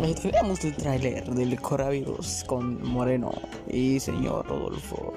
nosotros veamos el tráiler del coronavirus con Moreno y señor Rodolfo.